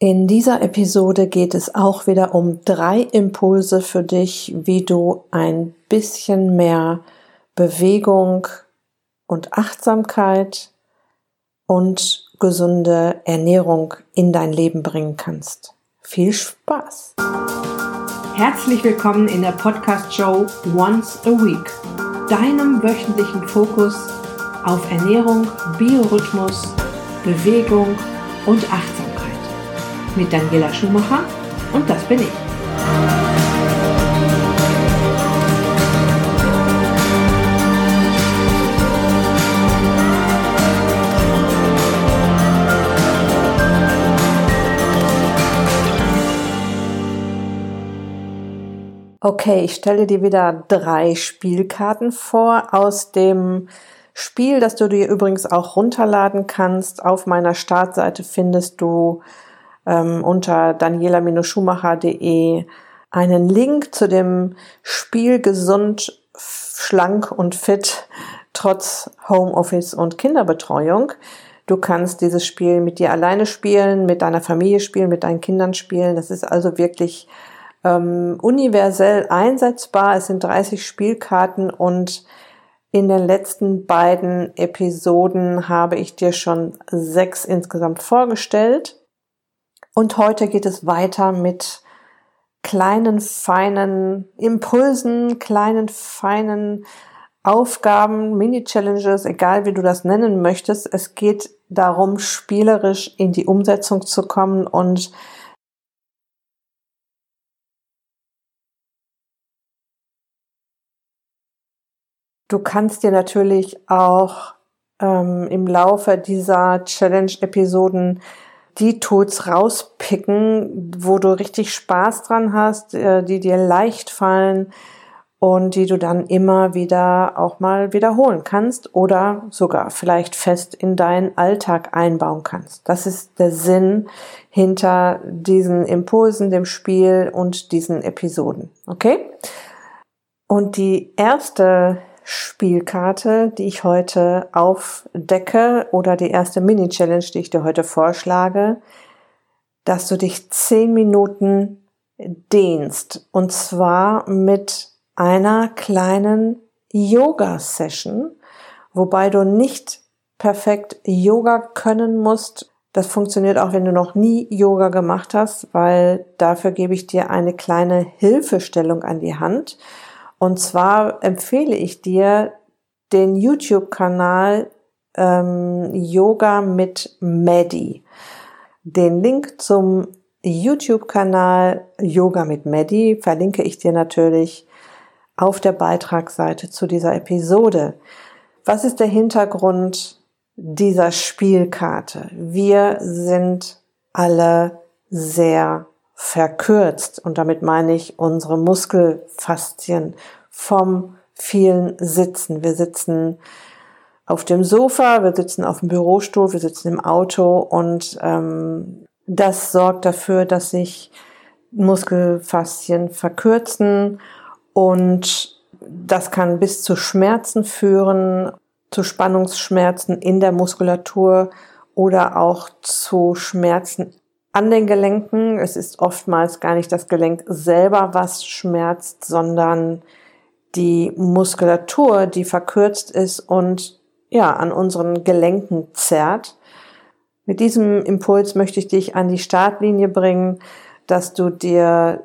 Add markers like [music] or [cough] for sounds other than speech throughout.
In dieser Episode geht es auch wieder um drei Impulse für dich, wie du ein bisschen mehr Bewegung und Achtsamkeit und gesunde Ernährung in dein Leben bringen kannst. Viel Spaß! Herzlich willkommen in der Podcast-Show Once a Week, deinem wöchentlichen Fokus auf Ernährung, Biorhythmus, Bewegung und Achtsamkeit mit Daniela Schumacher und das bin ich. Okay, ich stelle dir wieder drei Spielkarten vor aus dem Spiel, das du dir übrigens auch runterladen kannst. Auf meiner Startseite findest du ähm, unter daniela-schumacher.de einen Link zu dem Spiel gesund, schlank und fit trotz Homeoffice und Kinderbetreuung. Du kannst dieses Spiel mit dir alleine spielen, mit deiner Familie spielen, mit deinen Kindern spielen. Das ist also wirklich ähm, universell einsetzbar. Es sind 30 Spielkarten und in den letzten beiden Episoden habe ich dir schon sechs insgesamt vorgestellt. Und heute geht es weiter mit kleinen, feinen Impulsen, kleinen, feinen Aufgaben, Mini-Challenges, egal wie du das nennen möchtest. Es geht darum, spielerisch in die Umsetzung zu kommen und Du kannst dir natürlich auch ähm, im Laufe dieser Challenge-Episoden die Tools rauspicken, wo du richtig Spaß dran hast, äh, die dir leicht fallen und die du dann immer wieder auch mal wiederholen kannst oder sogar vielleicht fest in deinen Alltag einbauen kannst. Das ist der Sinn hinter diesen Impulsen, dem Spiel und diesen Episoden. Okay? Und die erste Spielkarte, die ich heute aufdecke oder die erste Mini-Challenge, die ich dir heute vorschlage, dass du dich zehn Minuten dehnst und zwar mit einer kleinen Yoga-Session, wobei du nicht perfekt Yoga können musst. Das funktioniert auch, wenn du noch nie Yoga gemacht hast, weil dafür gebe ich dir eine kleine Hilfestellung an die Hand. Und zwar empfehle ich dir den YouTube-Kanal ähm, Yoga mit Maddie. Den Link zum YouTube-Kanal Yoga mit Maddie verlinke ich dir natürlich auf der Beitragsseite zu dieser Episode. Was ist der Hintergrund dieser Spielkarte? Wir sind alle sehr verkürzt. Und damit meine ich unsere Muskelfaszien vom vielen Sitzen. Wir sitzen auf dem Sofa, wir sitzen auf dem Bürostuhl, wir sitzen im Auto und ähm, das sorgt dafür, dass sich Muskelfaszien verkürzen und das kann bis zu Schmerzen führen, zu Spannungsschmerzen in der Muskulatur oder auch zu Schmerzen an den Gelenken. Es ist oftmals gar nicht das Gelenk selber, was schmerzt, sondern die Muskulatur, die verkürzt ist und ja, an unseren Gelenken zerrt. Mit diesem Impuls möchte ich dich an die Startlinie bringen, dass du dir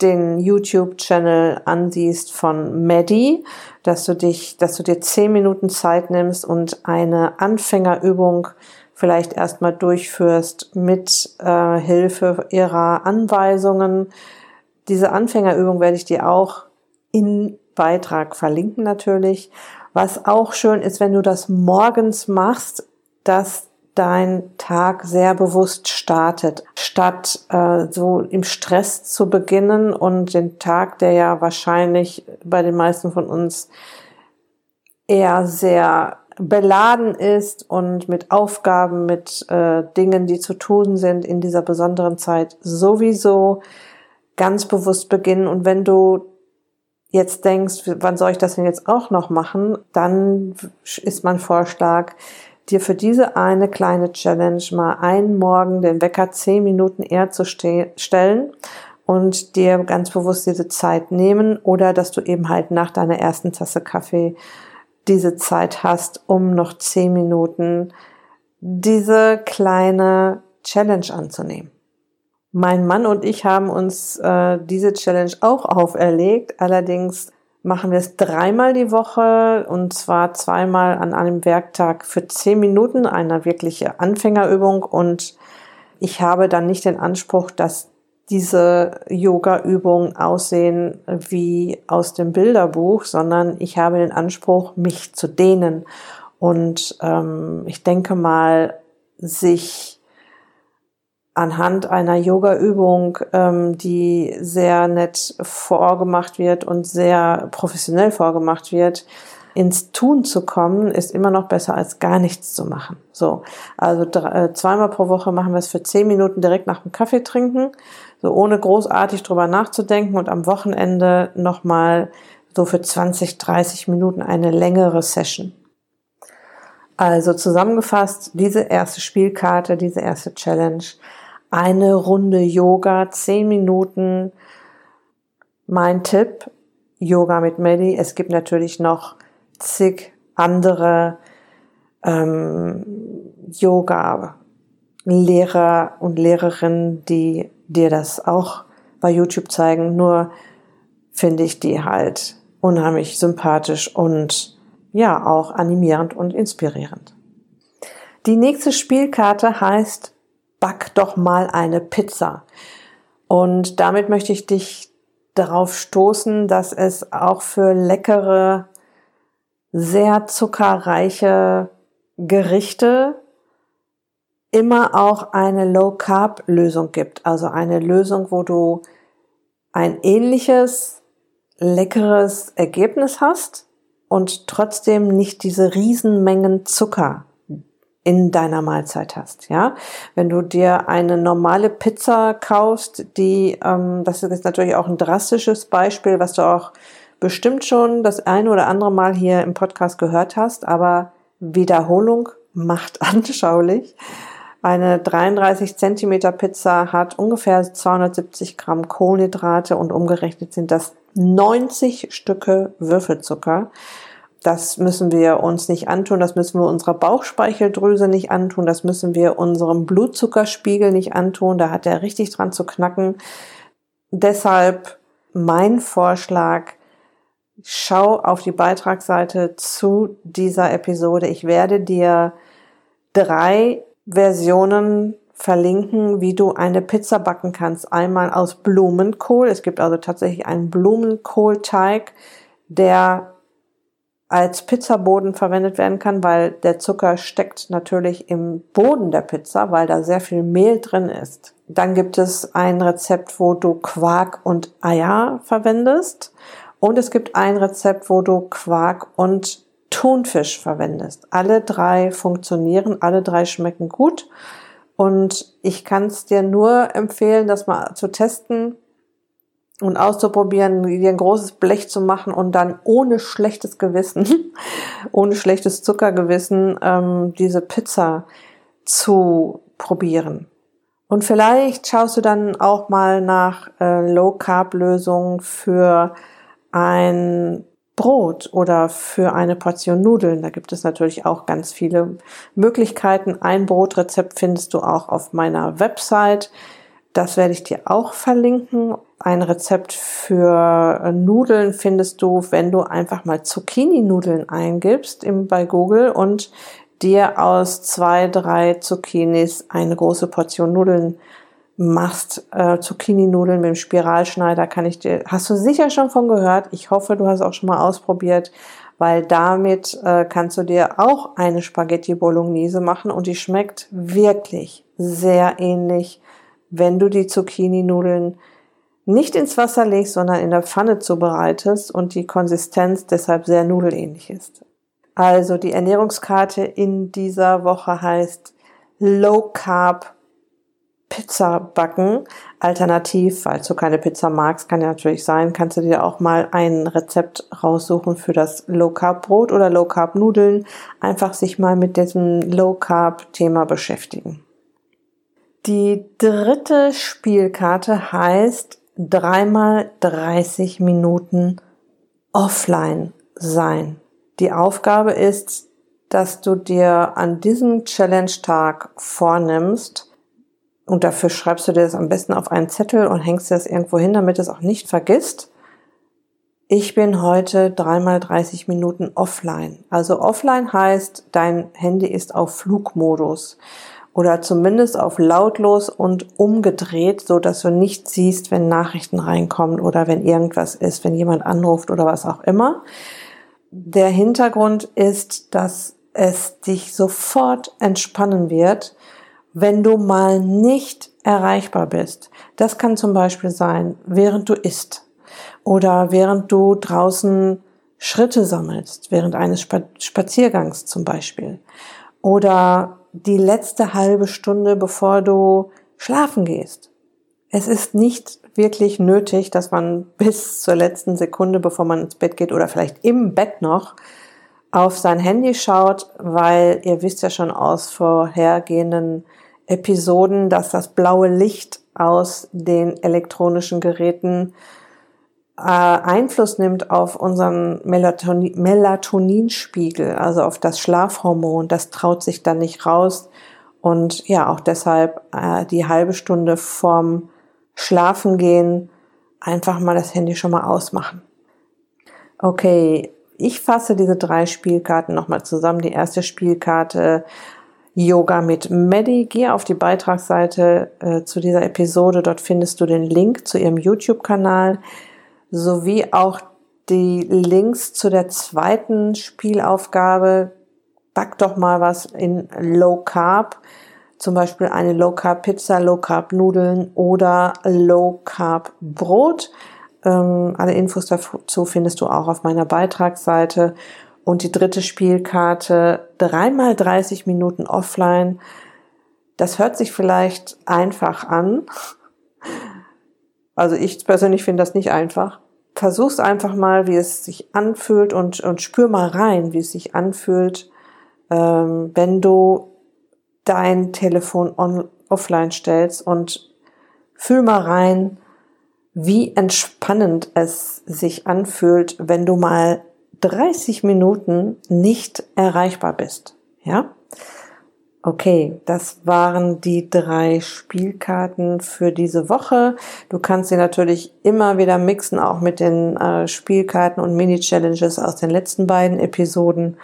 den YouTube-Channel ansiehst von Maddie, dass du dich, dass du dir zehn Minuten Zeit nimmst und eine Anfängerübung vielleicht erstmal durchführst mit äh, Hilfe ihrer Anweisungen. Diese Anfängerübung werde ich dir auch in Beitrag verlinken natürlich. Was auch schön ist, wenn du das morgens machst, dass dein Tag sehr bewusst startet, statt äh, so im Stress zu beginnen und den Tag, der ja wahrscheinlich bei den meisten von uns eher sehr beladen ist und mit Aufgaben, mit äh, Dingen, die zu tun sind in dieser besonderen Zeit, sowieso ganz bewusst beginnen. Und wenn du jetzt denkst, wann soll ich das denn jetzt auch noch machen, dann ist mein Vorschlag, dir für diese eine kleine Challenge mal einen Morgen den Wecker zehn Minuten eher zu stellen und dir ganz bewusst diese Zeit nehmen oder dass du eben halt nach deiner ersten Tasse Kaffee diese Zeit hast, um noch zehn Minuten diese kleine Challenge anzunehmen. Mein Mann und ich haben uns äh, diese Challenge auch auferlegt. Allerdings machen wir es dreimal die Woche und zwar zweimal an einem Werktag für zehn Minuten, eine wirkliche Anfängerübung. Und ich habe dann nicht den Anspruch, dass diese Yoga-Übungen aussehen wie aus dem Bilderbuch, sondern ich habe den Anspruch, mich zu dehnen. Und ähm, ich denke mal, sich anhand einer Yoga-Übung, ähm, die sehr nett vorgemacht wird und sehr professionell vorgemacht wird, ins Tun zu kommen, ist immer noch besser als gar nichts zu machen. So, also äh, zweimal pro Woche machen wir es für zehn Minuten direkt nach dem Kaffee trinken, so ohne großartig drüber nachzudenken und am Wochenende nochmal so für 20, 30 Minuten eine längere Session. Also zusammengefasst, diese erste Spielkarte, diese erste Challenge eine Runde Yoga, zehn Minuten. Mein Tipp, Yoga mit Medi. Es gibt natürlich noch zig andere ähm, Yoga-Lehrer und Lehrerinnen, die dir das auch bei YouTube zeigen. Nur finde ich die halt unheimlich sympathisch und ja, auch animierend und inspirierend. Die nächste Spielkarte heißt back doch mal eine Pizza. Und damit möchte ich dich darauf stoßen, dass es auch für leckere, sehr zuckerreiche Gerichte immer auch eine Low Carb Lösung gibt. Also eine Lösung, wo du ein ähnliches, leckeres Ergebnis hast und trotzdem nicht diese Riesenmengen Zucker in deiner Mahlzeit hast. Ja, wenn du dir eine normale Pizza kaufst, die, ähm, das ist natürlich auch ein drastisches Beispiel, was du auch bestimmt schon das eine oder andere Mal hier im Podcast gehört hast, aber Wiederholung macht [laughs] anschaulich. Eine 33 Zentimeter Pizza hat ungefähr 270 Gramm Kohlenhydrate und umgerechnet sind das 90 Stücke Würfelzucker das müssen wir uns nicht antun, das müssen wir unserer Bauchspeicheldrüse nicht antun, das müssen wir unserem Blutzuckerspiegel nicht antun, da hat er richtig dran zu knacken. Deshalb mein Vorschlag, schau auf die Beitragsseite zu dieser Episode. Ich werde dir drei Versionen verlinken, wie du eine Pizza backen kannst. Einmal aus Blumenkohl. Es gibt also tatsächlich einen Blumenkohlteig, der als Pizzaboden verwendet werden kann, weil der Zucker steckt natürlich im Boden der Pizza, weil da sehr viel Mehl drin ist. Dann gibt es ein Rezept, wo du Quark und Eier verwendest. Und es gibt ein Rezept, wo du Quark und Thunfisch verwendest. Alle drei funktionieren, alle drei schmecken gut. Und ich kann es dir nur empfehlen, das mal zu testen und auszuprobieren, dir ein großes Blech zu machen und dann ohne schlechtes Gewissen, [laughs] ohne schlechtes Zuckergewissen ähm, diese Pizza zu probieren. Und vielleicht schaust du dann auch mal nach äh, Low Carb Lösungen für ein Brot oder für eine Portion Nudeln. Da gibt es natürlich auch ganz viele Möglichkeiten. Ein Brotrezept findest du auch auf meiner Website. Das werde ich dir auch verlinken. Ein Rezept für Nudeln findest du, wenn du einfach mal Zucchini-Nudeln eingibst bei Google und dir aus zwei, drei Zucchinis eine große Portion Nudeln machst. Äh, Zucchini-Nudeln mit dem Spiralschneider kann ich dir, hast du sicher schon von gehört. Ich hoffe, du hast auch schon mal ausprobiert, weil damit äh, kannst du dir auch eine Spaghetti Bolognese machen und die schmeckt wirklich sehr ähnlich wenn du die Zucchini-Nudeln nicht ins Wasser legst, sondern in der Pfanne zubereitest und die Konsistenz deshalb sehr nudelähnlich ist. Also die Ernährungskarte in dieser Woche heißt Low Carb Pizza backen. Alternativ, falls du keine Pizza magst, kann ja natürlich sein, kannst du dir auch mal ein Rezept raussuchen für das Low Carb Brot oder Low Carb Nudeln. Einfach sich mal mit diesem Low Carb Thema beschäftigen. Die dritte Spielkarte heißt dreimal 30 Minuten offline sein. Die Aufgabe ist, dass du dir an diesem Challenge-Tag vornimmst, und dafür schreibst du dir das am besten auf einen Zettel und hängst das irgendwo hin, damit es auch nicht vergisst. Ich bin heute dreimal 30 Minuten offline. Also offline heißt, dein Handy ist auf Flugmodus oder zumindest auf lautlos und umgedreht, so dass du nicht siehst, wenn Nachrichten reinkommen oder wenn irgendwas ist, wenn jemand anruft oder was auch immer. Der Hintergrund ist, dass es dich sofort entspannen wird, wenn du mal nicht erreichbar bist. Das kann zum Beispiel sein, während du isst oder während du draußen Schritte sammelst, während eines Spaziergangs zum Beispiel oder die letzte halbe Stunde, bevor du schlafen gehst. Es ist nicht wirklich nötig, dass man [laughs] bis zur letzten Sekunde, bevor man ins Bett geht oder vielleicht im Bett noch, auf sein Handy schaut, weil ihr wisst ja schon aus vorhergehenden Episoden, dass das blaue Licht aus den elektronischen Geräten äh, Einfluss nimmt auf unseren Melatonin Melatoninspiegel, also auf das Schlafhormon. Das traut sich dann nicht raus. Und ja, auch deshalb äh, die halbe Stunde vorm Schlafengehen einfach mal das Handy schon mal ausmachen. Okay, ich fasse diese drei Spielkarten nochmal zusammen. Die erste Spielkarte Yoga mit Maddie. Geh auf die Beitragsseite äh, zu dieser Episode. Dort findest du den Link zu ihrem YouTube-Kanal sowie auch die Links zu der zweiten Spielaufgabe. Back doch mal was in Low Carb. Zum Beispiel eine Low Carb Pizza, Low Carb Nudeln oder Low Carb Brot. Ähm, alle Infos dazu findest du auch auf meiner Beitragsseite. Und die dritte Spielkarte, dreimal 30 Minuten offline. Das hört sich vielleicht einfach an. Also ich persönlich finde das nicht einfach. Versuch's einfach mal, wie es sich anfühlt und, und spür mal rein, wie es sich anfühlt, ähm, wenn du dein Telefon on, offline stellst und fühl mal rein, wie entspannend es sich anfühlt, wenn du mal 30 Minuten nicht erreichbar bist. Ja? Okay, das waren die drei Spielkarten für diese Woche. Du kannst sie natürlich immer wieder mixen, auch mit den äh, Spielkarten und Mini-Challenges aus den letzten beiden Episoden.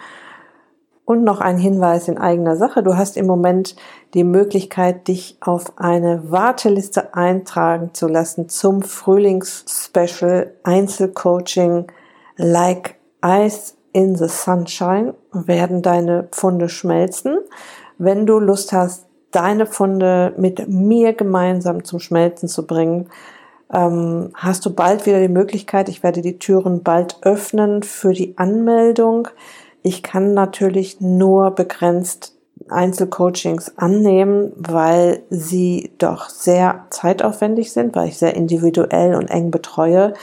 Und noch ein Hinweis in eigener Sache. Du hast im Moment die Möglichkeit, dich auf eine Warteliste eintragen zu lassen zum Frühlingsspecial Einzelcoaching Like Ice in the Sunshine werden deine Pfunde schmelzen. Wenn du Lust hast, deine Pfunde mit mir gemeinsam zum Schmelzen zu bringen, ähm, hast du bald wieder die Möglichkeit, ich werde die Türen bald öffnen für die Anmeldung. Ich kann natürlich nur begrenzt Einzelcoachings annehmen, weil sie doch sehr zeitaufwendig sind, weil ich sehr individuell und eng betreue.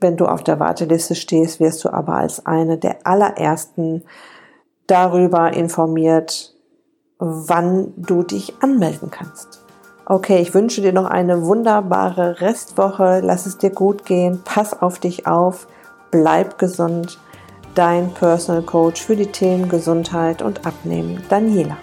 Wenn du auf der Warteliste stehst, wirst du aber als eine der allerersten darüber informiert, wann du dich anmelden kannst. Okay, ich wünsche dir noch eine wunderbare Restwoche. Lass es dir gut gehen. Pass auf dich auf. Bleib gesund. Dein Personal Coach für die Themen Gesundheit und Abnehmen, Daniela.